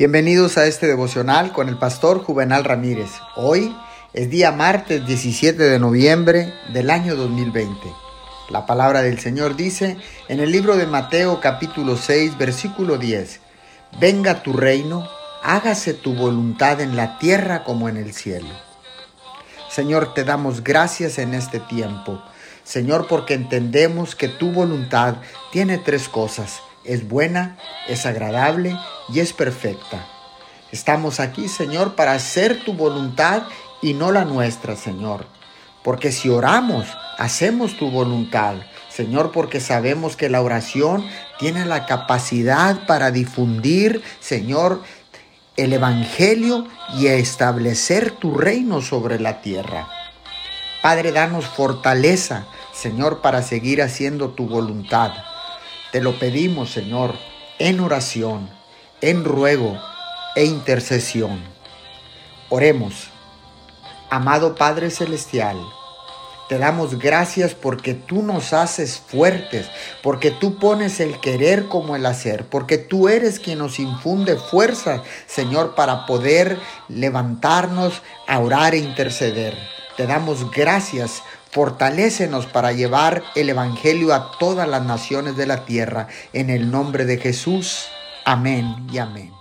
Bienvenidos a este devocional con el pastor Juvenal Ramírez. Hoy es día martes 17 de noviembre del año 2020. La palabra del Señor dice en el libro de Mateo capítulo 6 versículo 10, Venga tu reino, hágase tu voluntad en la tierra como en el cielo. Señor, te damos gracias en este tiempo. Señor, porque entendemos que tu voluntad tiene tres cosas es buena, es agradable y es perfecta. Estamos aquí, Señor, para hacer tu voluntad y no la nuestra, Señor. Porque si oramos, hacemos tu voluntad, Señor, porque sabemos que la oración tiene la capacidad para difundir, Señor, el Evangelio y establecer tu reino sobre la tierra. Padre, danos fortaleza, Señor, para seguir haciendo tu voluntad. Te lo pedimos, Señor, en oración, en ruego e intercesión. Oremos. Amado Padre Celestial, te damos gracias porque tú nos haces fuertes, porque tú pones el querer como el hacer, porque tú eres quien nos infunde fuerza, Señor, para poder levantarnos a orar e interceder. Te damos gracias Fortalécenos para llevar el Evangelio a todas las naciones de la tierra. En el nombre de Jesús. Amén y amén.